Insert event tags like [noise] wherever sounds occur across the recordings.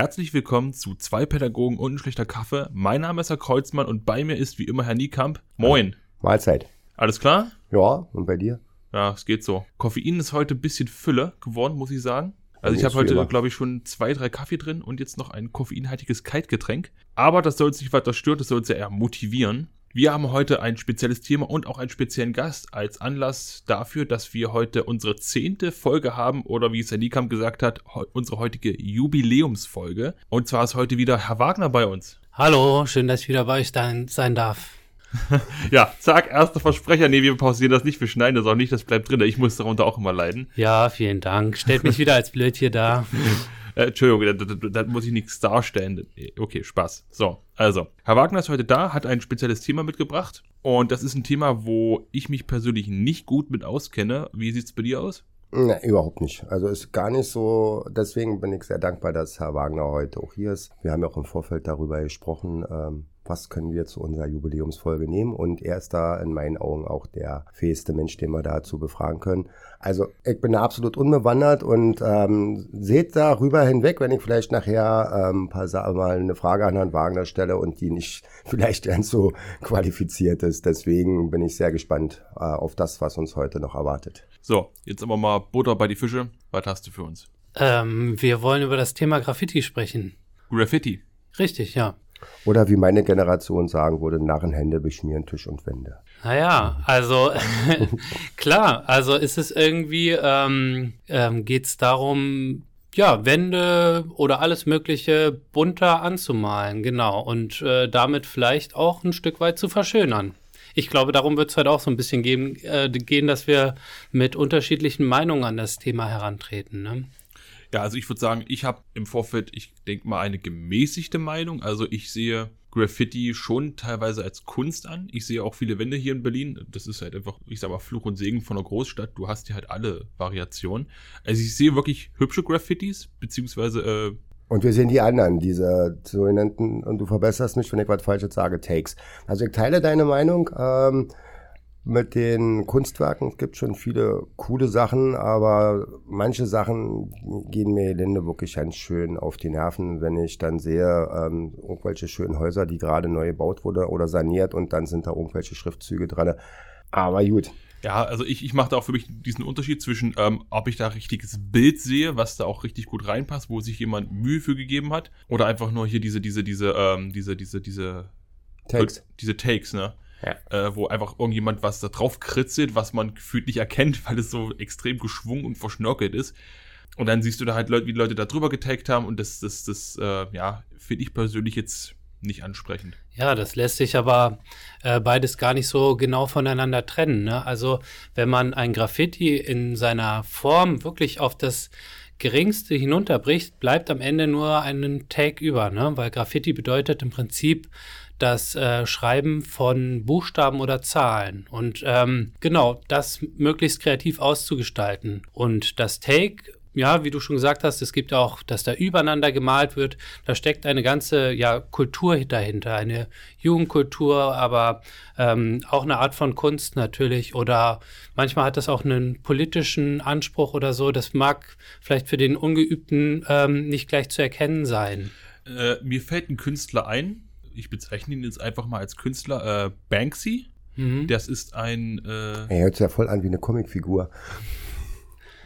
Herzlich willkommen zu zwei Pädagogen und ein schlechter Kaffee. Mein Name ist Herr Kreuzmann und bei mir ist wie immer Herr Niekamp. Moin. Mahlzeit. Alles klar? Ja, und bei dir? Ja, es geht so. Koffein ist heute ein bisschen Fülle geworden, muss ich sagen. Also ich habe heute, glaube ich, schon zwei, drei Kaffee drin und jetzt noch ein koffeinhaltiges Kaltgetränk. Aber das soll uns nicht weiter stören, das soll uns ja eher motivieren. Wir haben heute ein spezielles Thema und auch einen speziellen Gast als Anlass dafür, dass wir heute unsere zehnte Folge haben oder wie es Herr Niekamp gesagt hat, unsere heutige Jubiläumsfolge. Und zwar ist heute wieder Herr Wagner bei uns. Hallo, schön, dass ich wieder bei euch sein darf. [laughs] ja, zack, erster Versprecher. Nee, wir pausieren das nicht, wir schneiden das auch nicht, das bleibt drin. Ich muss darunter auch immer leiden. Ja, vielen Dank. Stellt mich [laughs] wieder als blöd hier da. [laughs] Äh, Entschuldigung, da, da, da, muss ich nichts darstellen. Okay, Spaß. So, also, Herr Wagner ist heute da, hat ein spezielles Thema mitgebracht. Und das ist ein Thema, wo ich mich persönlich nicht gut mit auskenne. Wie sieht es bei dir aus? Ne, überhaupt nicht. Also ist gar nicht so. Deswegen bin ich sehr dankbar, dass Herr Wagner heute auch hier ist. Wir haben ja auch im Vorfeld darüber gesprochen, ähm, was können wir zu unserer Jubiläumsfolge nehmen. Und er ist da in meinen Augen auch der fähigste Mensch, den wir dazu befragen können. Also ich bin absolut unbewandert und ähm, seht darüber hinweg, wenn ich vielleicht nachher ähm, paar, mal eine Frage an Herrn Wagner stelle und die nicht [laughs] vielleicht ganz so qualifiziert ist. Deswegen bin ich sehr gespannt äh, auf das, was uns heute noch erwartet. So, jetzt aber mal Butter bei die Fische. Was hast du für uns? Ähm, wir wollen über das Thema Graffiti sprechen. Graffiti? Richtig, ja. Oder wie meine Generation sagen würde, Narrenhände beschmieren Tisch und Wände. Naja, also [laughs] klar, also ist es irgendwie, ähm, ähm, geht es darum, ja, Wände oder alles Mögliche bunter anzumalen, genau, und äh, damit vielleicht auch ein Stück weit zu verschönern. Ich glaube, darum wird es halt auch so ein bisschen geben, äh, gehen, dass wir mit unterschiedlichen Meinungen an das Thema herantreten. Ne? Ja, also ich würde sagen, ich habe im Vorfeld, ich denke mal, eine gemäßigte Meinung. Also ich sehe Graffiti schon teilweise als Kunst an. Ich sehe auch viele Wände hier in Berlin. Das ist halt einfach, ich sag mal, Fluch und Segen von einer Großstadt. Du hast hier halt alle Variationen. Also ich sehe wirklich hübsche Graffitis, beziehungsweise äh, und wir sehen die anderen, diese sogenannten, und du verbesserst mich, wenn ich was Falsches sage, Takes. Also ich teile deine Meinung. Ähm, mit den Kunstwerken. Es gibt schon viele coole Sachen, aber manche Sachen gehen mir Linde wirklich ganz schön auf die Nerven, wenn ich dann sehe, ähm, irgendwelche schönen Häuser, die gerade neu gebaut wurden oder saniert und dann sind da irgendwelche Schriftzüge dran. Aber gut. Ja, also ich, ich mache da auch für mich diesen Unterschied zwischen, ähm, ob ich da richtiges Bild sehe, was da auch richtig gut reinpasst, wo sich jemand Mühe für gegeben hat, oder einfach nur hier diese, diese, diese, ähm, diese, diese, diese Takes. Diese Takes, ne? Ja. Äh, wo einfach irgendjemand was da drauf kritzelt, was man gefühlt nicht erkennt, [laughs] weil es so extrem geschwungen und verschnörkelt ist. Und dann siehst du da halt Leute, wie Leute da drüber getaggt haben und das, das, das, äh, ja, finde ich persönlich jetzt nicht ansprechend. Ja, das lässt sich aber äh, beides gar nicht so genau voneinander trennen. Ne? Also wenn man ein Graffiti in seiner Form wirklich auf das Geringste hinunterbricht, bleibt am Ende nur ein Tag über, ne? weil Graffiti bedeutet im Prinzip das äh, Schreiben von Buchstaben oder Zahlen. Und ähm, genau, das möglichst kreativ auszugestalten. Und das Take ja, wie du schon gesagt hast, es gibt auch, dass da übereinander gemalt wird. Da steckt eine ganze ja, Kultur dahinter, eine Jugendkultur, aber ähm, auch eine Art von Kunst natürlich. Oder manchmal hat das auch einen politischen Anspruch oder so. Das mag vielleicht für den Ungeübten ähm, nicht gleich zu erkennen sein. Äh, mir fällt ein Künstler ein, ich bezeichne ihn jetzt einfach mal als Künstler, äh, Banksy. Mhm. Das ist ein. Äh, er hört sich ja voll an wie eine Comicfigur.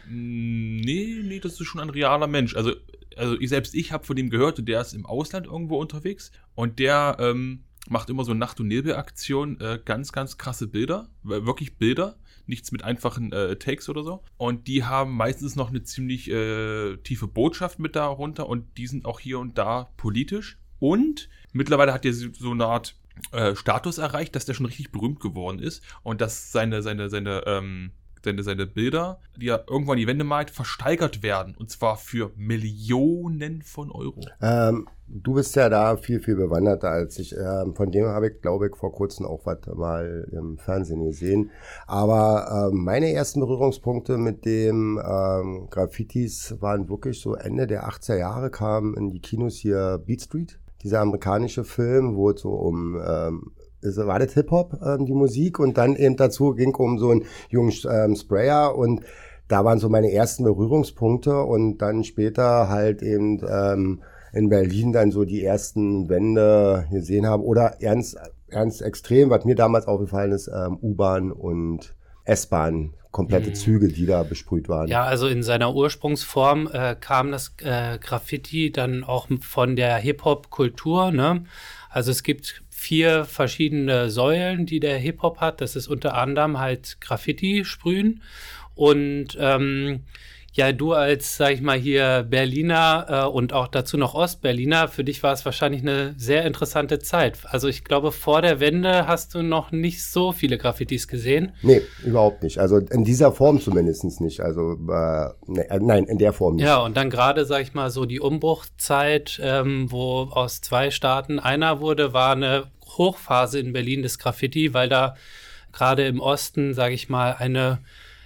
Nee, nee, das ist schon ein realer Mensch. Also, also ich selbst ich habe von dem gehört, der ist im Ausland irgendwo unterwegs und der ähm, macht immer so Nacht- und Nebelaktionen, äh, ganz, ganz krasse Bilder, wirklich Bilder, nichts mit einfachen äh, Takes oder so. Und die haben meistens noch eine ziemlich äh, tiefe Botschaft mit darunter und die sind auch hier und da politisch. Und mittlerweile hat er so eine Art äh, Status erreicht, dass der schon richtig berühmt geworden ist und dass seine, seine, seine, ähm, seine, seine Bilder, die er irgendwann die Wände malt, versteigert werden. Und zwar für Millionen von Euro. Ähm, du bist ja da viel, viel bewanderter als ich. Ähm, von dem habe ich, glaube ich, vor kurzem auch was mal im Fernsehen gesehen. Aber ähm, meine ersten Berührungspunkte mit dem ähm, Graffitis waren wirklich so Ende der 80er Jahre, kamen in die Kinos hier Beat Street dieser amerikanische Film, wo es so um ähm, war das Hip-Hop, ähm, die Musik, und dann eben dazu ging um so einen jungen ähm, Sprayer und da waren so meine ersten Berührungspunkte und dann später halt eben ähm, in Berlin dann so die ersten Wände gesehen habe. Oder ernst, ernst extrem, was mir damals aufgefallen ist, ähm, U-Bahn und S-Bahn komplette mhm. Züge, die da besprüht waren. Ja, also in seiner Ursprungsform äh, kam das äh, Graffiti dann auch von der Hip-Hop-Kultur. Ne? Also es gibt vier verschiedene Säulen, die der Hip-Hop hat. Das ist unter anderem halt Graffiti sprühen und ähm, ja, du als, sag ich mal, hier Berliner äh, und auch dazu noch Ostberliner, für dich war es wahrscheinlich eine sehr interessante Zeit. Also ich glaube, vor der Wende hast du noch nicht so viele Graffitis gesehen. Nee, überhaupt nicht. Also in dieser Form zumindest nicht. Also äh, nee, äh, nein, in der Form nicht. Ja, und dann gerade, sag ich mal, so die Umbruchzeit, ähm, wo aus zwei Staaten einer wurde, war eine Hochphase in Berlin des Graffiti, weil da gerade im Osten, sage ich mal, eine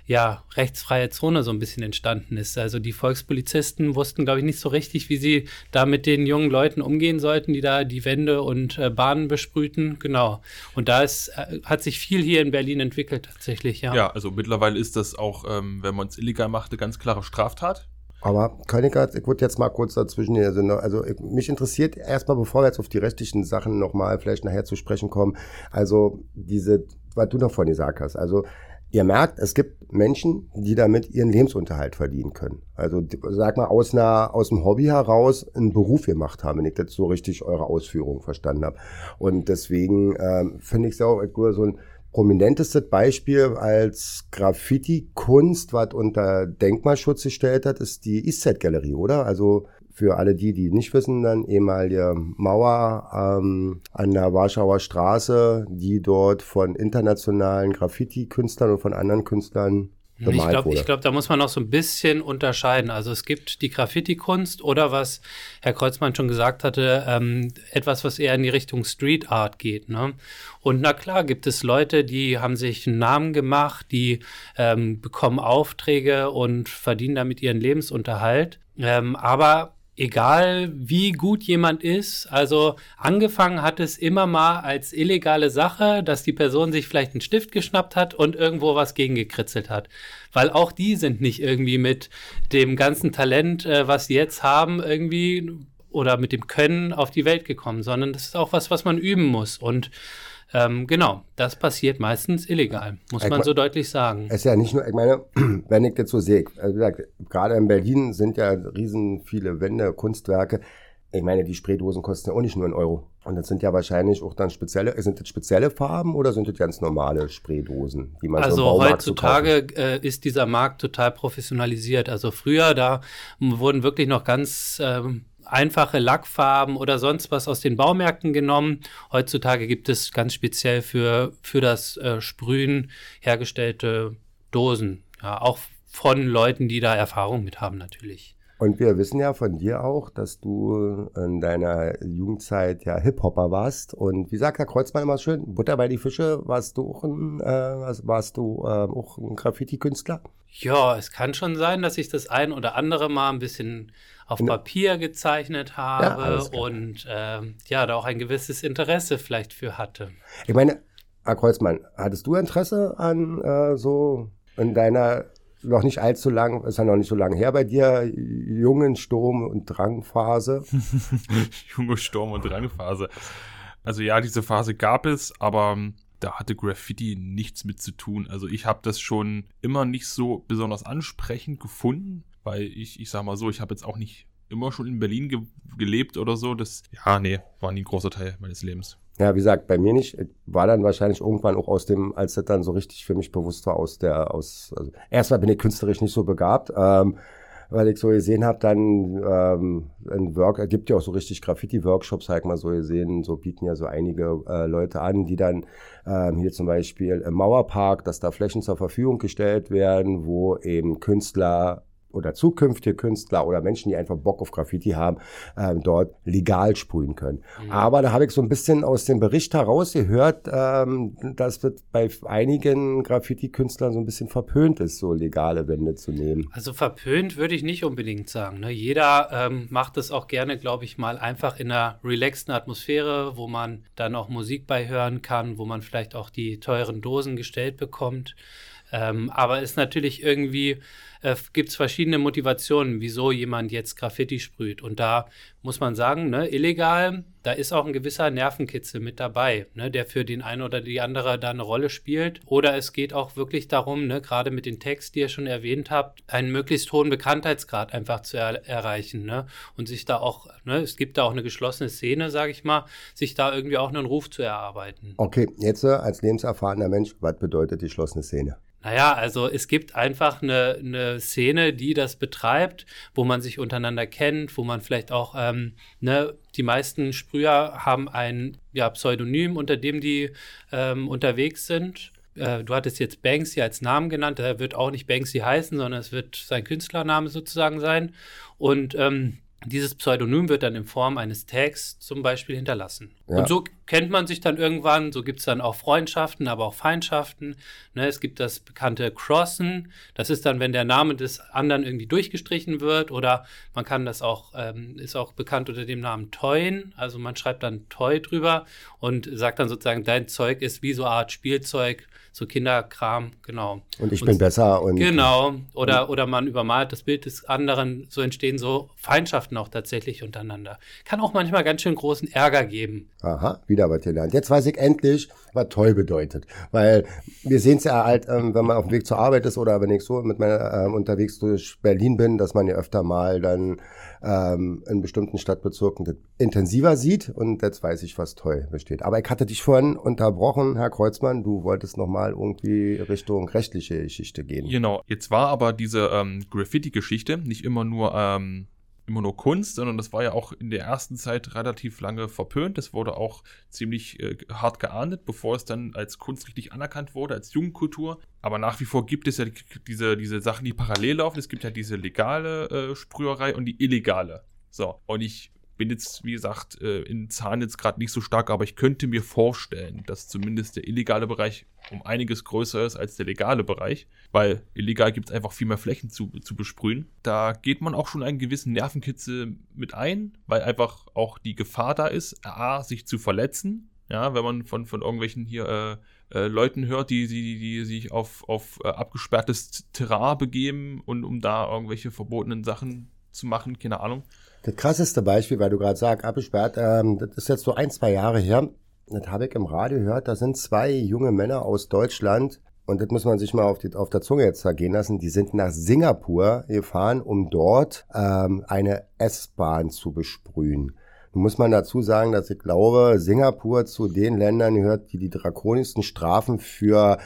ja, rechtsfreie Zone so ein bisschen entstanden ist. Also die Volkspolizisten wussten, glaube ich, nicht so richtig, wie sie da mit den jungen Leuten umgehen sollten, die da die Wände und äh, Bahnen besprühten. Genau. Und da ist, äh, hat sich viel hier in Berlin entwickelt tatsächlich, ja. Ja, also mittlerweile ist das auch, ähm, wenn man es illegal macht, eine ganz klare Straftat. Aber Königer, ich würde jetzt mal kurz dazwischen hier, also mich interessiert erstmal, bevor wir jetzt auf die rechtlichen Sachen nochmal vielleicht nachher zu sprechen kommen, also diese, was du noch vorhin gesagt hast, also Ihr merkt, es gibt Menschen, die damit ihren Lebensunterhalt verdienen können. Also sag mal aus einer aus dem Hobby heraus einen Beruf gemacht haben, wenn ich das so richtig eure Ausführungen verstanden habe. Und deswegen ähm, finde ich es auch so ein prominentestes Beispiel als Graffiti-Kunst, was unter Denkmalschutz gestellt hat, ist die Eastside-Galerie, oder? Also für alle die, die nicht wissen, dann ehemalige Mauer ähm, an der Warschauer Straße, die dort von internationalen Graffiti-Künstlern und von anderen Künstlern ich glaube, glaub, da muss man noch so ein bisschen unterscheiden. Also es gibt die Graffiti-Kunst oder was Herr Kreuzmann schon gesagt hatte, ähm, etwas, was eher in die Richtung Street Art geht. Ne? Und na klar gibt es Leute, die haben sich einen Namen gemacht, die ähm, bekommen Aufträge und verdienen damit ihren Lebensunterhalt. Ähm, aber egal wie gut jemand ist, also angefangen hat es immer mal als illegale Sache, dass die Person sich vielleicht einen Stift geschnappt hat und irgendwo was gegengekritzelt hat. Weil auch die sind nicht irgendwie mit dem ganzen Talent, äh, was sie jetzt haben, irgendwie oder mit dem Können auf die Welt gekommen, sondern das ist auch was, was man üben muss. Und ähm, genau, das passiert meistens illegal, muss ich man so deutlich sagen. Es ist ja nicht nur, ich meine, [clears throat] wenn ich das so sehe, also gesagt, gerade in Berlin sind ja riesen viele Wände, Kunstwerke. Ich meine, die Spraydosen kosten ja auch nicht nur einen Euro. Und das sind ja wahrscheinlich auch dann spezielle, sind das spezielle Farben oder sind das ganz normale Spraydosen, die man also so im Baumarkt heutzutage äh, ist dieser Markt total professionalisiert. Also früher, da wurden wirklich noch ganz ähm, einfache Lackfarben oder sonst was aus den Baumärkten genommen. Heutzutage gibt es ganz speziell für, für das äh, Sprühen hergestellte Dosen. Ja, auch von Leuten, die da Erfahrung mit haben, natürlich. Und wir wissen ja von dir auch, dass du in deiner Jugendzeit ja Hip-Hopper warst. Und wie sagt der Kreuzmann immer schön, Butter bei die Fische, warst du auch ein, äh, warst du äh, auch ein Graffiti-Künstler? Ja, es kann schon sein, dass ich das ein oder andere Mal ein bisschen auf Papier gezeichnet habe ja, und äh, ja, da auch ein gewisses Interesse vielleicht für hatte. Ich meine, Herr Kreuzmann, hattest du Interesse an äh, so in deiner noch nicht allzu lang, ist ja noch nicht so lange her bei dir, jungen Sturm- und Drangphase? [laughs] Junge Sturm- und Drangphase. Also ja, diese Phase gab es, aber ähm, da hatte Graffiti nichts mit zu tun. Also ich habe das schon immer nicht so besonders ansprechend gefunden weil ich, ich sag mal so, ich habe jetzt auch nicht immer schon in Berlin ge gelebt oder so. Das, ja, nee, war nie ein großer Teil meines Lebens. Ja, wie gesagt, bei mir nicht. War dann wahrscheinlich irgendwann auch aus dem, als das dann so richtig für mich bewusst war, aus der, aus, also erstmal bin ich künstlerisch nicht so begabt. Ähm, weil ich so gesehen habe, dann ähm, ein Work, gibt ja auch so richtig Graffiti-Workshops, halt mal so gesehen, so bieten ja so einige äh, Leute an, die dann ähm, hier zum Beispiel im Mauerpark, dass da Flächen zur Verfügung gestellt werden, wo eben Künstler oder zukünftige Künstler oder Menschen, die einfach Bock auf Graffiti haben, ähm, dort legal sprühen können. Mhm. Aber da habe ich so ein bisschen aus dem Bericht heraus gehört, ähm, dass das bei einigen Graffiti-Künstlern so ein bisschen verpönt ist, so legale Wände zu nehmen. Also verpönt würde ich nicht unbedingt sagen. Ne? Jeder ähm, macht es auch gerne, glaube ich, mal einfach in einer relaxten Atmosphäre, wo man dann auch Musik beihören kann, wo man vielleicht auch die teuren Dosen gestellt bekommt. Ähm, aber ist natürlich irgendwie äh, gibt es verschiedene Motivationen, wieso jemand jetzt Graffiti sprüht. Und da muss man sagen, ne, illegal, da ist auch ein gewisser Nervenkitzel mit dabei, ne, der für den einen oder die andere da eine Rolle spielt. Oder es geht auch wirklich darum, ne, gerade mit den Text, die ihr schon erwähnt habt, einen möglichst hohen Bekanntheitsgrad einfach zu er erreichen. Ne, und sich da auch, ne, es gibt da auch eine geschlossene Szene, sage ich mal, sich da irgendwie auch einen Ruf zu erarbeiten. Okay, jetzt äh, als lebenserfahrener Mensch, was bedeutet die geschlossene Szene? Naja, also es gibt einfach eine, eine Szene, die das betreibt, wo man sich untereinander kennt, wo man vielleicht auch, ähm, ne, die meisten Sprüher haben ein ja, Pseudonym, unter dem die ähm, unterwegs sind. Äh, du hattest jetzt Banksy als Namen genannt, er wird auch nicht Banksy heißen, sondern es wird sein Künstlername sozusagen sein. Und ähm, dieses Pseudonym wird dann in Form eines Tags zum Beispiel hinterlassen. Ja. Und so kennt man sich dann irgendwann, so gibt es dann auch Freundschaften, aber auch Feindschaften. Ne, es gibt das bekannte Crossen, das ist dann, wenn der Name des anderen irgendwie durchgestrichen wird oder man kann das auch, ähm, ist auch bekannt unter dem Namen Toyen, also man schreibt dann Toy drüber und sagt dann sozusagen, dein Zeug ist wie so eine Art Spielzeug, so Kinderkram, genau. Und ich und, bin besser und. Genau, oder, oder man übermalt das Bild des anderen, so entstehen so Feindschaften auch tatsächlich untereinander. Kann auch manchmal ganz schön großen Ärger geben. Aha, wieder was gelernt. Jetzt weiß ich endlich, was toll bedeutet. Weil wir sehen es ja halt, ähm, wenn man auf dem Weg zur Arbeit ist oder wenn ich so mit meiner ähm, unterwegs durch Berlin bin, dass man ja öfter mal dann ähm, in bestimmten Stadtbezirken intensiver sieht und jetzt weiß ich, was toll besteht. Aber ich hatte dich vorhin unterbrochen, Herr Kreuzmann, du wolltest nochmal irgendwie Richtung rechtliche Geschichte gehen. Genau, jetzt war aber diese ähm, Graffiti-Geschichte nicht immer nur ähm, immer nur Kunst, sondern das war ja auch in der ersten Zeit relativ lange verpönt. Das wurde auch ziemlich äh, hart geahndet, bevor es dann als Kunst richtig anerkannt wurde, als Jugendkultur. Aber nach wie vor gibt es ja die, diese, diese Sachen, die parallel laufen. Es gibt ja diese legale äh, Sprüherei und die illegale. So, und ich bin jetzt, wie gesagt, äh, in Zahn jetzt gerade nicht so stark, aber ich könnte mir vorstellen, dass zumindest der illegale Bereich um einiges größer ist als der legale Bereich, weil illegal gibt es einfach viel mehr Flächen zu, zu besprühen. Da geht man auch schon einen gewissen Nervenkitzel mit ein, weil einfach auch die Gefahr da ist, A, sich zu verletzen, ja, wenn man von, von irgendwelchen hier äh, äh, Leuten hört, die, die, die sich auf, auf äh, abgesperrtes Terrain begeben und um da irgendwelche verbotenen Sachen zu machen, keine Ahnung. Das krasseste Beispiel, weil du gerade sagst, abgesperrt, ähm, das ist jetzt so ein, zwei Jahre her. Das habe ich im Radio gehört, da sind zwei junge Männer aus Deutschland, und das muss man sich mal auf, die, auf der Zunge jetzt zergehen lassen, die sind nach Singapur gefahren, um dort ähm, eine S-Bahn zu besprühen. Nun muss man dazu sagen, dass ich glaube, Singapur zu den Ländern gehört, die die drakonischsten Strafen für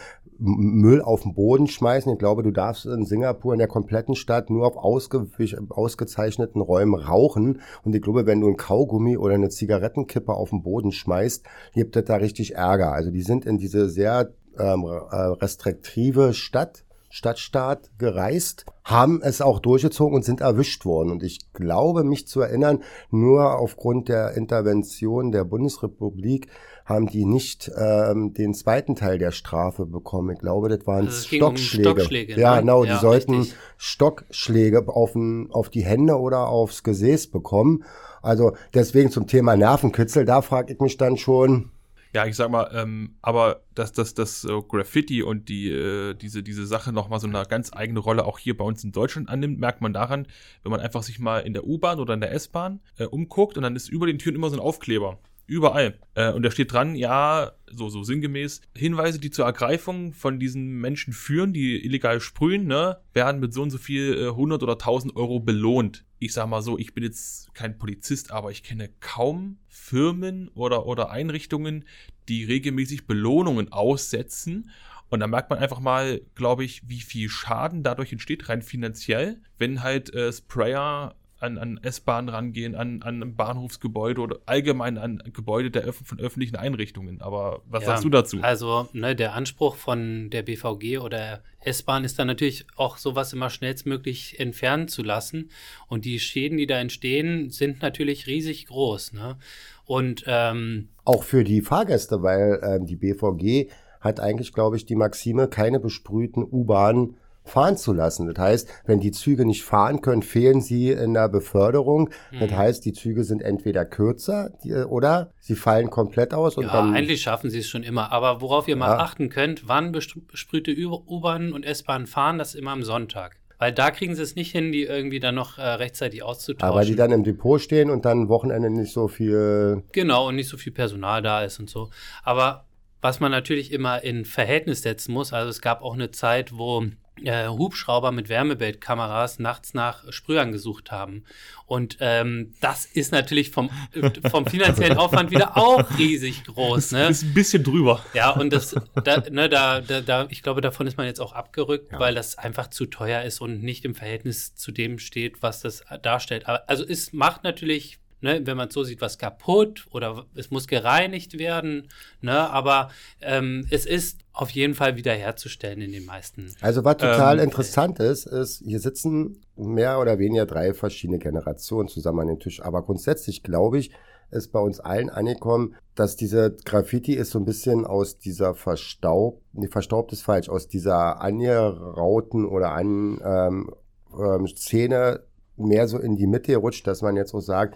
Müll auf den Boden schmeißen. Ich glaube, du darfst in Singapur in der kompletten Stadt nur auf ausge ausgezeichneten Räumen rauchen. Und ich glaube, wenn du ein Kaugummi oder eine Zigarettenkippe auf den Boden schmeißt, gibt es da richtig Ärger. Also die sind in diese sehr ähm, äh, restriktive Stadt Stadtstaat gereist, haben es auch durchgezogen und sind erwischt worden. Und ich glaube, mich zu erinnern, nur aufgrund der Intervention der Bundesrepublik haben die nicht ähm, den zweiten Teil der Strafe bekommen. Ich glaube, das waren also Stockschläge. Um Stockschläge. Ja, ne? genau, ja, die sollten richtig. Stockschläge auf, ein, auf die Hände oder aufs Gesäß bekommen. Also deswegen zum Thema Nervenkitzel, da frage ich mich dann schon, ja, ich sag mal, ähm, aber dass das, das so Graffiti und die, äh, diese, diese Sache nochmal so eine ganz eigene Rolle auch hier bei uns in Deutschland annimmt, merkt man daran, wenn man einfach sich mal in der U-Bahn oder in der S-Bahn äh, umguckt und dann ist über den Türen immer so ein Aufkleber. Überall. Äh, und da steht dran, ja, so, so sinngemäß, Hinweise, die zur Ergreifung von diesen Menschen führen, die illegal sprühen, ne, werden mit so und so viel äh, 100 oder 1000 Euro belohnt. Ich sag mal so, ich bin jetzt kein Polizist, aber ich kenne kaum Firmen oder, oder Einrichtungen, die regelmäßig Belohnungen aussetzen. Und da merkt man einfach mal, glaube ich, wie viel Schaden dadurch entsteht, rein finanziell, wenn halt äh, Sprayer an, an S-Bahnen rangehen, an, an ein Bahnhofsgebäude oder allgemein an Gebäude der Öf von öffentlichen Einrichtungen. Aber was ja, sagst du dazu? Also ne, der Anspruch von der BVG oder S-Bahn ist dann natürlich auch sowas immer schnellstmöglich entfernen zu lassen. Und die Schäden, die da entstehen, sind natürlich riesig groß. Ne? Und ähm, auch für die Fahrgäste, weil ähm, die BVG hat eigentlich, glaube ich, die Maxime, keine besprühten U-Bahnen fahren zu lassen. Das heißt, wenn die Züge nicht fahren können, fehlen sie in der Beförderung. Mhm. Das heißt, die Züge sind entweder kürzer die, oder sie fallen komplett aus. Und ja, dann, eigentlich schaffen sie es schon immer. Aber worauf ihr mal achten könnt, wann besprühte U-Bahnen und S-Bahnen fahren, das ist immer am Sonntag. Weil da kriegen sie es nicht hin, die irgendwie dann noch äh, rechtzeitig auszutauschen. Aber die dann im Depot stehen und dann Wochenende nicht so viel. Genau, und nicht so viel Personal da ist und so. Aber was man natürlich immer in Verhältnis setzen muss, also es gab auch eine Zeit, wo äh, Hubschrauber mit Wärmebildkameras nachts nach Sprühern gesucht haben. Und ähm, das ist natürlich vom, vom finanziellen Aufwand wieder auch riesig groß. Ne? Ist ein bisschen drüber. Ja, und das, da, ne, da, da, da, ich glaube, davon ist man jetzt auch abgerückt, ja. weil das einfach zu teuer ist und nicht im Verhältnis zu dem steht, was das darstellt. Also es macht natürlich ne, wenn man so sieht, was kaputt oder es muss gereinigt werden, ne, aber ähm, es ist auf jeden Fall wiederherzustellen in den meisten. Also was total ähm, interessant ist, ist, hier sitzen mehr oder weniger drei verschiedene Generationen zusammen an den Tisch, aber grundsätzlich glaube ich, ist bei uns allen angekommen, dass diese Graffiti ist so ein bisschen aus dieser verstaubt, nee, verstaubt ist falsch, aus dieser angerauten oder an ähm, ähm, Szene mehr so in die Mitte rutscht, dass man jetzt auch sagt,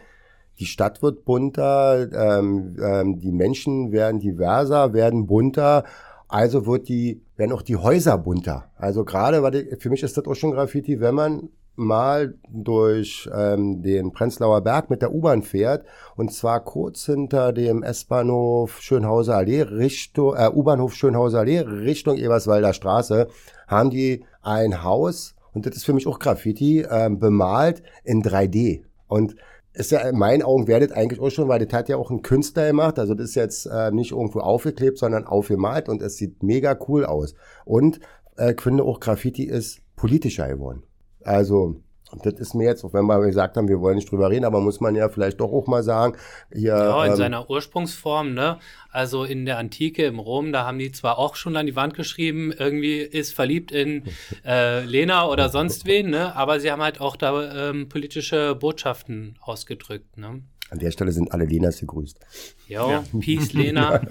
die Stadt wird bunter, ähm, ähm, die Menschen werden diverser, werden bunter, also wird die, werden auch die Häuser bunter. Also gerade, weil für mich ist das auch schon Graffiti, wenn man mal durch ähm, den Prenzlauer Berg mit der U-Bahn fährt und zwar kurz hinter dem S-Bahnhof Schönhauser Allee Richtung äh, U-Bahnhof Schönhauser Allee Richtung Eberswalder Straße haben die ein Haus und das ist für mich auch Graffiti ähm, bemalt in 3D und ist ja in meinen Augen werdet eigentlich auch schon, weil das hat ja auch ein Künstler gemacht. Also das ist jetzt äh, nicht irgendwo aufgeklebt, sondern aufgemalt und es sieht mega cool aus. Und äh, ich finde auch Graffiti ist politischer geworden. Also und das ist mir jetzt, auch wenn wir gesagt haben, wir wollen nicht drüber reden, aber muss man ja vielleicht doch auch mal sagen, hier. Ja, in ähm, seiner Ursprungsform, ne? Also in der Antike, im Rom, da haben die zwar auch schon an die Wand geschrieben, irgendwie ist verliebt in [laughs] äh, Lena oder sonst wen, ne? Aber sie haben halt auch da ähm, politische Botschaften ausgedrückt, ne? An der Stelle sind alle Lenas gegrüßt. Jo, ja, Peace, [laughs] Lena.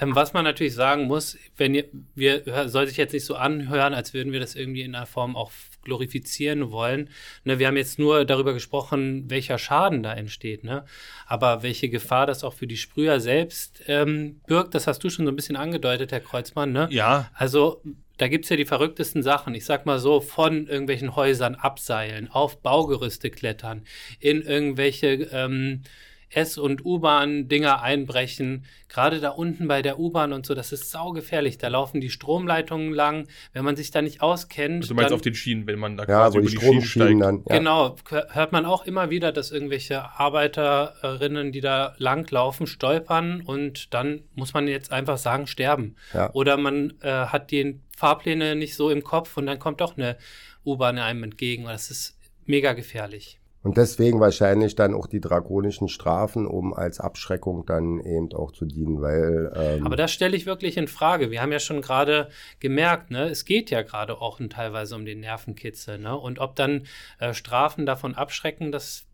Ähm, was man natürlich sagen muss, wenn ihr, wir soll sich jetzt nicht so anhören, als würden wir das irgendwie in einer Form auch glorifizieren wollen. Ne, wir haben jetzt nur darüber gesprochen, welcher Schaden da entsteht, ne? Aber welche Gefahr das auch für die Sprüher selbst ähm, birgt, das hast du schon so ein bisschen angedeutet, Herr Kreuzmann, ne? Ja. Also da gibt es ja die verrücktesten Sachen. Ich sag mal so, von irgendwelchen Häusern abseilen, auf Baugerüste klettern, in irgendwelche ähm, S- und U-Bahn-Dinger einbrechen. Gerade da unten bei der U-Bahn und so, das ist saugefährlich. Da laufen die Stromleitungen lang. Wenn man sich da nicht auskennt. Also du meinst dann, auf den Schienen, wenn man da ja, quasi wo über die, die Schienen steigt. Dann, ja. Genau, hört man auch immer wieder, dass irgendwelche Arbeiterinnen, die da langlaufen, stolpern und dann muss man jetzt einfach sagen, sterben. Ja. Oder man äh, hat die Fahrpläne nicht so im Kopf und dann kommt doch eine U-Bahn einem entgegen. Das ist mega gefährlich. Und deswegen wahrscheinlich dann auch die drakonischen Strafen, um als Abschreckung dann eben auch zu dienen, weil. Ähm Aber das stelle ich wirklich in Frage. Wir haben ja schon gerade gemerkt, ne, es geht ja gerade auch teilweise um den Nervenkitzel, ne? Und ob dann äh, Strafen davon abschrecken, das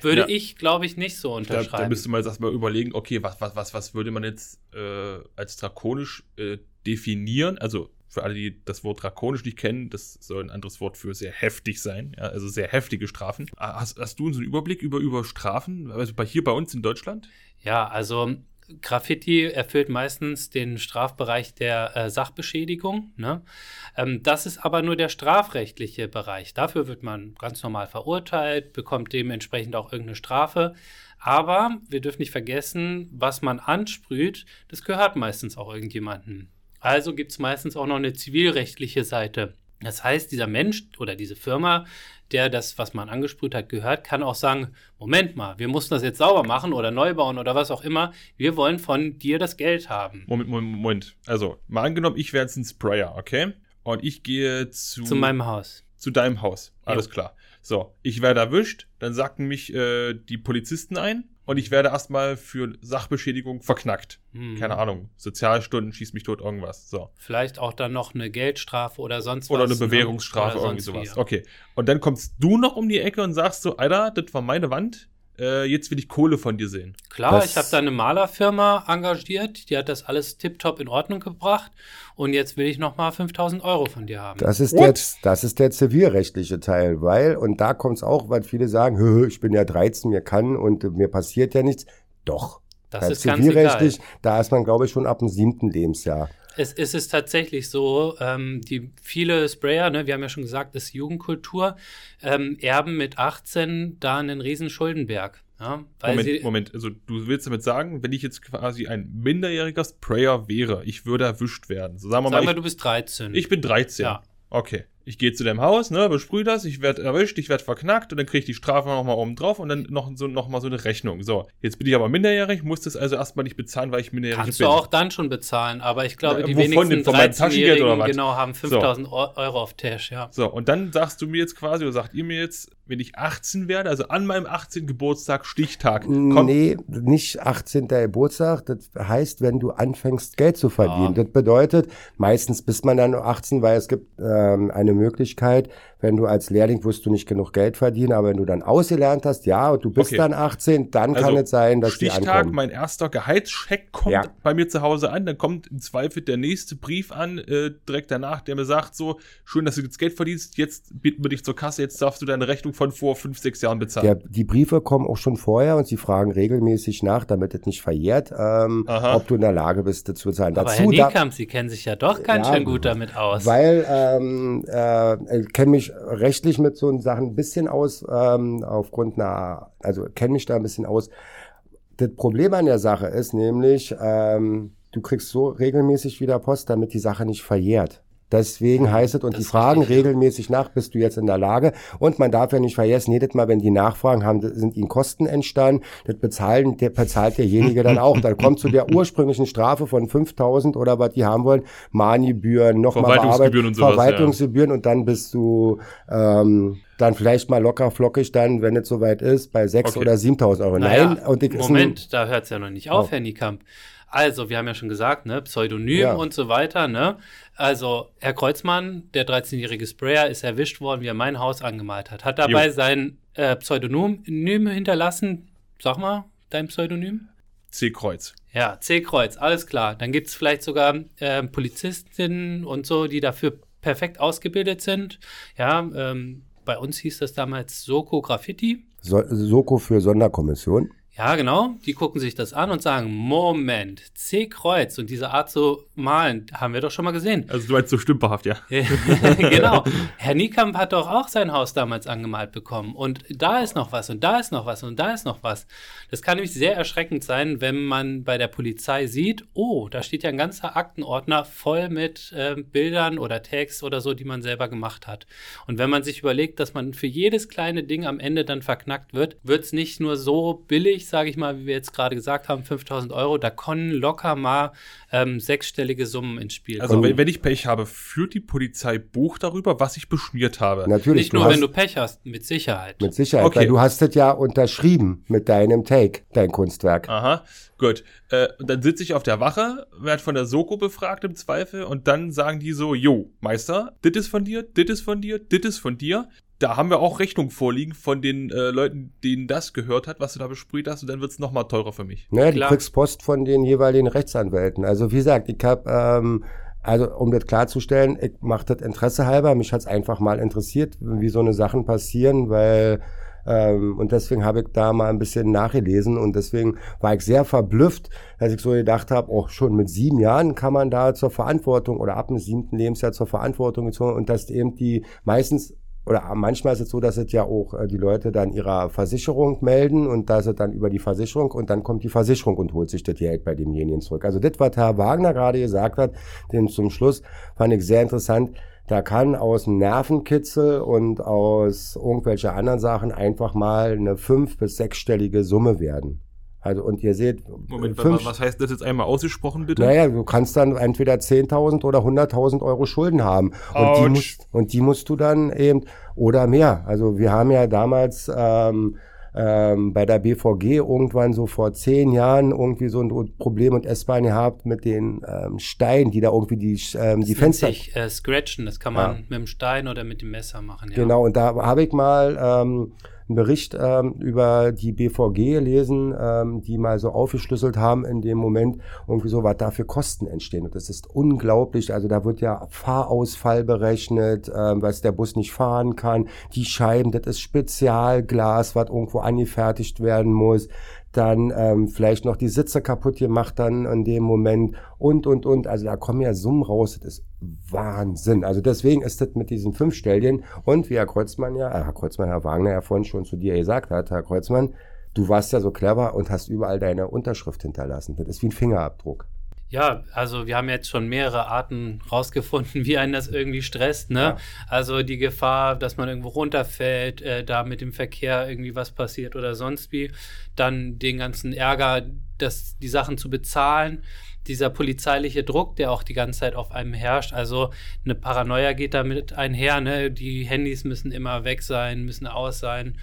würde ja. ich, glaube ich, nicht so unterschreiben. Da, da müsste man jetzt erstmal überlegen, okay, was, was, was, was würde man jetzt äh, als drakonisch äh, definieren? Also für alle, die das Wort drakonisch nicht kennen, das soll ein anderes Wort für sehr heftig sein, ja, also sehr heftige Strafen. Ah, hast, hast du so einen Überblick über, über Strafen, also bei, hier bei uns in Deutschland? Ja, also Graffiti erfüllt meistens den Strafbereich der äh, Sachbeschädigung. Ne? Ähm, das ist aber nur der strafrechtliche Bereich. Dafür wird man ganz normal verurteilt, bekommt dementsprechend auch irgendeine Strafe. Aber wir dürfen nicht vergessen, was man ansprüht, das gehört meistens auch irgendjemandem. Also gibt es meistens auch noch eine zivilrechtliche Seite. Das heißt, dieser Mensch oder diese Firma, der das, was man angesprüht hat, gehört, kann auch sagen, Moment mal, wir mussten das jetzt sauber machen oder neu bauen oder was auch immer. Wir wollen von dir das Geld haben. Moment, Moment, Moment. Also, mal angenommen, ich wäre jetzt ein Sprayer, okay? Und ich gehe zu... Zu meinem Haus. Zu deinem Haus. Alles ja. klar. So, ich werde erwischt, dann sagten mich äh, die Polizisten ein und ich werde erstmal für Sachbeschädigung verknackt. Hm. Keine Ahnung, Sozialstunden, schieß mich tot, irgendwas. So. Vielleicht auch dann noch eine Geldstrafe oder sonst was. Oder eine Bewährungsstrafe, oder irgendwie sowas. Wie. Okay. Und dann kommst du noch um die Ecke und sagst so, Alter, das war meine Wand, äh, jetzt will ich Kohle von dir sehen. Klar, das ich habe da eine Malerfirma engagiert, die hat das alles tiptop in Ordnung gebracht und jetzt will ich nochmal 5000 Euro von dir haben. Das ist, der, das ist der zivilrechtliche Teil, weil, und da kommt es auch, weil viele sagen, ich bin ja 13, mir kann und mir passiert ja nichts. Doch. Das ist zivilrechtlich, da ist man, glaube ich, schon ab dem siebten Lebensjahr. Es, es ist tatsächlich so, ähm, die viele Sprayer, ne, wir haben ja schon gesagt, das ist Jugendkultur, ähm, erben mit 18 da einen riesen Schuldenberg. Ja, Moment, Moment, also du willst damit sagen, wenn ich jetzt quasi ein minderjähriger Sprayer wäre, ich würde erwischt werden. So sagen wir mal, wir, du bist 13. ich, ich bin 13. Ja. Okay. Ich gehe zu deinem Haus, ne, besprühe das, ich werde erwischt, ich werde verknackt und dann kriege ich die Strafe nochmal oben drauf und dann noch so, noch mal so eine Rechnung. So, jetzt bin ich aber minderjährig, muss das also erstmal nicht bezahlen, weil ich minderjährig Kannst bin. du auch dann schon bezahlen, aber ich glaube, Ja, die denn? wenigsten Von meinem Taschengeld oder 13-Jährigen was? genau haben 5000 Euro auf Tash, ja. So, und dann sagst du mir jetzt quasi, oder sagt ihr mir jetzt, wenn ich 18 werde, also an meinem 18. Geburtstag, Stichtag, kommt, Nee, nicht 18. Geburtstag. Das heißt, wenn du anfängst, Geld zu verdienen. Ja. Das bedeutet, meistens bist man dann nur 18, weil es gibt ähm, eine Möglichkeit, wenn du als Lehrling wirst du nicht genug Geld verdienen, aber wenn du dann ausgelernt hast, ja, und du bist Okay. dann 18, dann Also, kann es sein, dass die Stichtag, ankommen. mein erster Gehaltscheck kommt Ja. bei mir zu Hause an, dann kommt im Zweifel der nächste Brief an, äh, direkt danach, der mir sagt so, schön, dass du jetzt Geld verdienst, jetzt bieten wir dich zur Kasse, jetzt darfst du deine Rechnung von vor fünf, sechs Jahren bezahlen. Der, die Briefe kommen auch schon vorher und sie fragen regelmäßig nach, damit es nicht verjährt, ähm, ob du in der Lage bist, das zu bezahlen. Aber Dazu, Herr da, Niekamp, Sie kennen sich ja doch ganz Ja, schön gut damit aus. Weil ähm, äh, ich kenne rechtlich mit so Sachen ein bisschen aus, ähm, aufgrund einer, also kenne mich da ein bisschen aus. Das Problem an der Sache ist nämlich, ähm, du kriegst so regelmäßig wieder Post, damit die Sache nicht verjährt. Deswegen heißt es, und Das die fragen richtig, ja. regelmäßig nach, bist du jetzt in der Lage? Und man darf ja nicht vergessen, jedes Mal, wenn die nachfragen, haben, sind ihnen Kosten entstanden, das bezahlen, der bezahlt derjenige dann auch. Dann kommt zu der ursprünglichen Strafe von 5000 oder was die haben wollen, Mahngebühren, nochmal Verwaltungsgebühren und sowas, ja. Verwaltungsgebühren und dann bist du ähm, dann vielleicht mal locker flockig dann, wenn es soweit ist, bei 6 Okay. oder 7000 Euro. Naja, Nein, und ich Moment, da hört es ja noch nicht auf, Oh. Herr Niekamp. Also, wir haben ja schon gesagt, ne, Pseudonym Ja. und so weiter, ne? Also, Herr Kreuzmann, der 13-jährige Sprayer, ist erwischt worden, wie er mein Haus angemalt hat. Hat dabei Jo. sein äh, Pseudonym hinterlassen. Sag mal, dein Pseudonym? C-Kreuz. Ja, C-Kreuz, alles klar. Dann gibt es vielleicht sogar ähm, Polizistinnen und so, die dafür perfekt ausgebildet sind. Ja, ähm, bei uns hieß das damals Soko Graffiti. so Soko für Sonderkommission. Ja, genau. Die gucken sich das an und sagen, Moment, C-Kreuz und diese Art zu malen, haben wir doch schon mal gesehen. Also du meinst so stümperhaft, ja. [laughs] genau. Herr Niekamp hat doch auch sein Haus damals angemalt bekommen. Und da ist noch was und da ist noch was und da ist noch was. Das kann nämlich sehr erschreckend sein, wenn man bei der Polizei sieht, oh, da steht ja ein ganzer Aktenordner voll mit äh, Bildern oder Tags oder so, die man selber gemacht hat. Und wenn man sich überlegt, dass man für jedes kleine Ding am Ende dann verknackt wird, wird es nicht nur so billig, sage ich mal, wie wir jetzt gerade gesagt haben, 5000 Euro, da können locker mal ähm, sechsstellige Summen ins Spiel Also kommen. wenn, wenn ich Pech habe, führt die Polizei Buch darüber, was ich beschmiert habe. Natürlich, Nicht nur, hast, wenn du Pech hast, mit Sicherheit. mit Sicherheit, Okay. weil du hast es ja unterschrieben mit deinem Take, dein Kunstwerk. Aha, gut. Äh, und dann sitze ich auf der Wache, werde von der Soko befragt im Zweifel und dann sagen die so, jo, Meister, dit ist von dir, dit ist von dir, dit ist von dir. Da haben wir auch Rechnung vorliegen von den äh, Leuten, denen das gehört hat, was du da besprüht hast und dann wird's noch mal teurer für mich. Du Klar. kriegst Post von den jeweiligen Rechtsanwälten. Also wie gesagt, ich habe, ähm, also um das klarzustellen, ich mache das Interesse halber. Mich hat's einfach mal interessiert, wie so eine Sachen passieren, weil ähm, und deswegen habe ich da mal ein bisschen nachgelesen und deswegen war ich sehr verblüfft, dass ich so gedacht habe, auch schon mit sieben Jahren kann man da zur Verantwortung oder ab dem siebten Lebensjahr zur Verantwortung gezogen und dass eben die meistens oder manchmal ist es so, dass es ja auch äh, die Leute dann ihrer Versicherung melden und da ist es dann über die Versicherung und dann kommt die Versicherung und holt sich das Geld bei demjenigen zurück. Also das, was Herr Wagner gerade gesagt hat, den zum Schluss fand ich sehr interessant. Da kann aus dem Nervenkitzel und aus irgendwelche anderen Sachen einfach mal eine fünf- bis sechsstellige Summe werden. Also und ihr seht, Moment, fünf, was heißt das jetzt einmal ausgesprochen, bitte? naja, du kannst dann entweder 10.000 oder 100.000 Euro Schulden haben. Und die, musst, und die musst du dann eben, oder mehr. Also wir haben ja damals ähm, ähm, bei der BVG irgendwann so vor zehn Jahren irgendwie so ein Problem und S-Bahn gehabt mit den ähm, Steinen, die da irgendwie die, ähm, die Das Fenster... Sich, äh, scratchen, das kann man mit dem Stein oder mit dem Messer machen. Ja. Genau, und da habe ich mal ähm, einen Bericht ähm, über die BVG gelesen, ähm, die mal so aufgeschlüsselt haben in dem Moment, irgendwie so, was da für Kosten entstehen. Und das ist unglaublich. Also da wird ja Fahrausfall berechnet, ähm, was der Bus nicht fahren kann. Die Scheiben, das ist Spezialglas, was irgendwo angefertigt werden muss. Dann ähm, vielleicht noch die Sitze kaputt gemacht dann in dem Moment und, und, und. Also da kommen ja Summen raus, das ist Wahnsinn. Also deswegen ist das mit diesen fünf Stellen und wie Herr Kreuzmann ja, äh, Herr Kreuzmann, Herr Wagner ja vorhin schon zu dir gesagt hat, Herr Kreuzmann, du warst ja so clever und hast überall deine Unterschrift hinterlassen. Das ist wie ein Fingerabdruck. Ja, also wir haben jetzt schon mehrere Arten rausgefunden, [laughs] wie einen das irgendwie stresst. Ne? Ja. Also die Gefahr, dass man irgendwo runterfällt, äh, da mit dem Verkehr irgendwie was passiert oder sonst wie. Dann den ganzen Ärger, das, die Sachen zu bezahlen. Dieser polizeiliche Druck, der auch die ganze Zeit auf einem herrscht. Also eine Paranoia geht damit einher. Ne? Die Handys müssen immer weg sein, müssen aus sein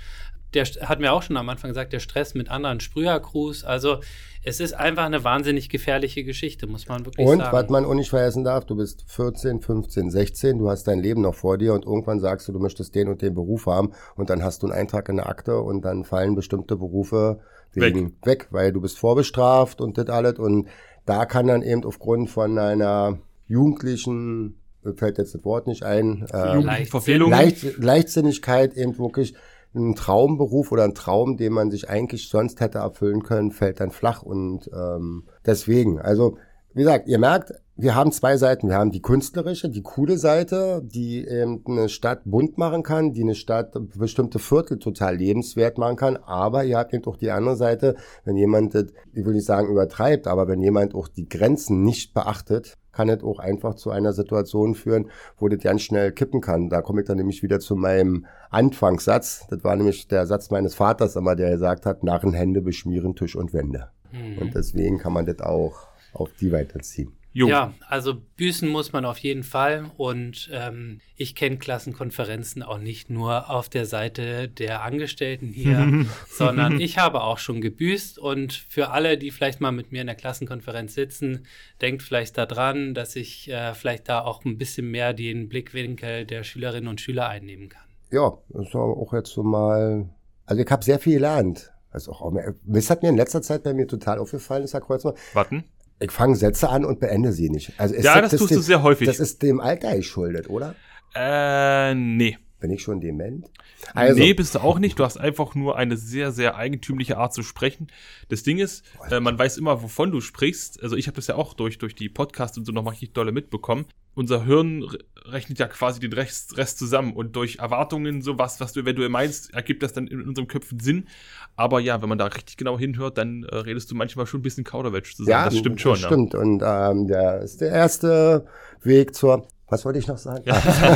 der hat mir auch schon am Anfang gesagt, der Stress mit anderen Sprühercrews. Also es ist einfach eine wahnsinnig gefährliche Geschichte, muss man wirklich und, sagen. Und was man auch nicht vergessen darf, du bist 14, 15, 16, du hast dein Leben noch vor dir und irgendwann sagst du, du möchtest den und den Beruf haben und dann hast du einen Eintrag in der Akte und dann fallen bestimmte Berufe wegen weg, weg weil du bist vorbestraft und das alles und da kann dann eben aufgrund von einer jugendlichen fällt jetzt das Wort nicht ein, äh, Leicht, Leicht, Leichtsinnigkeit eben wirklich ein Traumberuf oder ein Traum, den man sich eigentlich sonst hätte erfüllen können, fällt dann flach. Und ähm, deswegen, also wie gesagt, ihr merkt, wir haben zwei Seiten. Wir haben die künstlerische, die coole Seite, die eben eine Stadt bunt machen kann, die eine Stadt bestimmte Viertel total lebenswert machen kann. Aber ihr habt eben auch die andere Seite, wenn jemand, das, ich will nicht sagen übertreibt, aber wenn jemand auch die Grenzen nicht beachtet, kann es auch einfach zu einer Situation führen, wo das ganz schnell kippen kann. Da komme ich dann nämlich wieder zu meinem Anfangssatz. Das war nämlich der Satz meines Vaters immer, der gesagt hat, Narrenhände beschmieren Tisch und Wände. Mhm. Und deswegen kann man das auch auf die weiterziehen. Jo. Ja, also büßen muss man auf jeden Fall. Und ähm, ich kenne Klassenkonferenzen auch nicht nur auf der Seite der Angestellten hier, [laughs] sondern ich habe auch schon gebüßt. Und für alle, die vielleicht mal mit mir in der Klassenkonferenz sitzen, denkt vielleicht daran, dass ich äh, vielleicht da auch ein bisschen mehr den Blickwinkel der Schülerinnen und Schüler einnehmen kann. Ja, das war auch jetzt so mal. Also ich habe sehr viel gelernt. Also auch, das hat mir in letzter Zeit bei mir total aufgefallen, ist Herr Kreuzmann. Warten ich fange Sätze an und beende sie nicht. Also ja, das, das tust dem, du sehr häufig. Das ist dem Alter geschuldet, oder? Äh, nee. Bin ich schon dement? Also. Nee, bist du auch nicht. Du hast einfach nur eine sehr, sehr eigentümliche Art zu sprechen. Das Ding ist, äh, man weiß immer, wovon du sprichst. Also ich habe das ja auch durch, durch die Podcasts und so noch mal richtig dolle mitbekommen. Unser Hirn rechnet ja quasi den Rest, Rest zusammen und durch Erwartungen, so was, was du eventuell meinst, ergibt das dann in unserem Köpfen Sinn. Aber ja, wenn man da richtig genau hinhört, dann äh, redest du manchmal schon ein bisschen Kauderwelsch zusammen. Ja, das stimmt schon. Das stimmt. Und ähm, der ist der erste Weg zur was wollte ich noch sagen?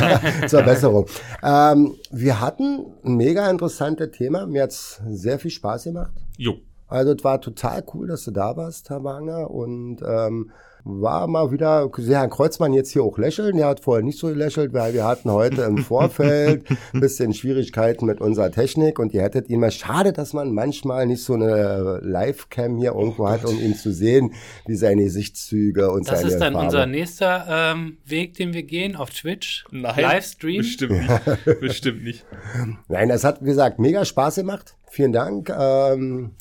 [laughs] Zur Besserung. Ähm, wir hatten ein mega interessantes Thema. Mir hat's sehr viel Spaß gemacht. Jo. Also es war total cool, dass du da warst, Herr Wagner. Und ähm, war mal wieder, sehr Herrn Kreuzmann jetzt hier auch lächeln. Er hat vorher nicht so gelächelt, weil wir hatten heute im [laughs] Vorfeld ein bisschen Schwierigkeiten mit unserer Technik und ihr hättet ihn mal, schade, dass man manchmal nicht so eine Live-Cam hier irgendwo oh hat, um ihn zu sehen, wie seine Gesichtszüge und das seine Das ist dann Farbe. unser nächster ähm, Weg, den wir gehen auf Twitch. Nein, Livestream. Bestimmt [laughs] nicht. bestimmt nicht. Nein, das hat, wie gesagt, mega Spaß gemacht. Vielen Dank. Ähm,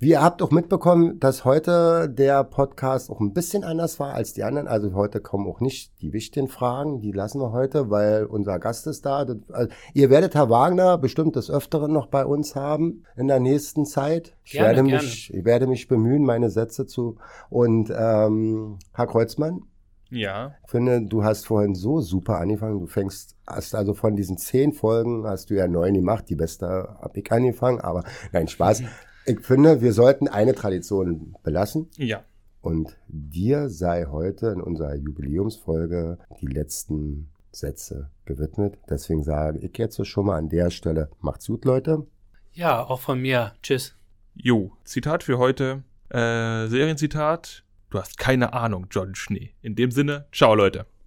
wie ihr habt auch mitbekommen, dass heute der Podcast auch ein bisschen anders war als die anderen. Also heute kommen auch nicht die wichtigen Fragen, die lassen wir heute, weil unser Gast ist da. Also ihr werdet Herr Wagner bestimmt des Öfteren noch bei uns haben in der nächsten Zeit. Ich, gerne, werde, gerne. Mich, ich werde mich bemühen, meine Sätze zu. Und ähm, Herr Kreuzmann, ja. Ich finde, du hast vorhin so super angefangen. Du fängst, hast also von diesen zehn Folgen hast du ja neun gemacht. Die beste habe ich angefangen, aber nein, Spaß. [laughs] Ich finde, wir sollten eine Tradition belassen. Ja. Und dir sei heute in unserer Jubiläumsfolge die letzten Sätze gewidmet. Deswegen sage ich jetzt schon mal an der Stelle, macht's gut, Leute. Ja, auch von mir. Tschüss. Jo, Zitat für heute. Äh, Serienzitat. Du hast keine Ahnung, John Schnee. In dem Sinne, ciao, Leute.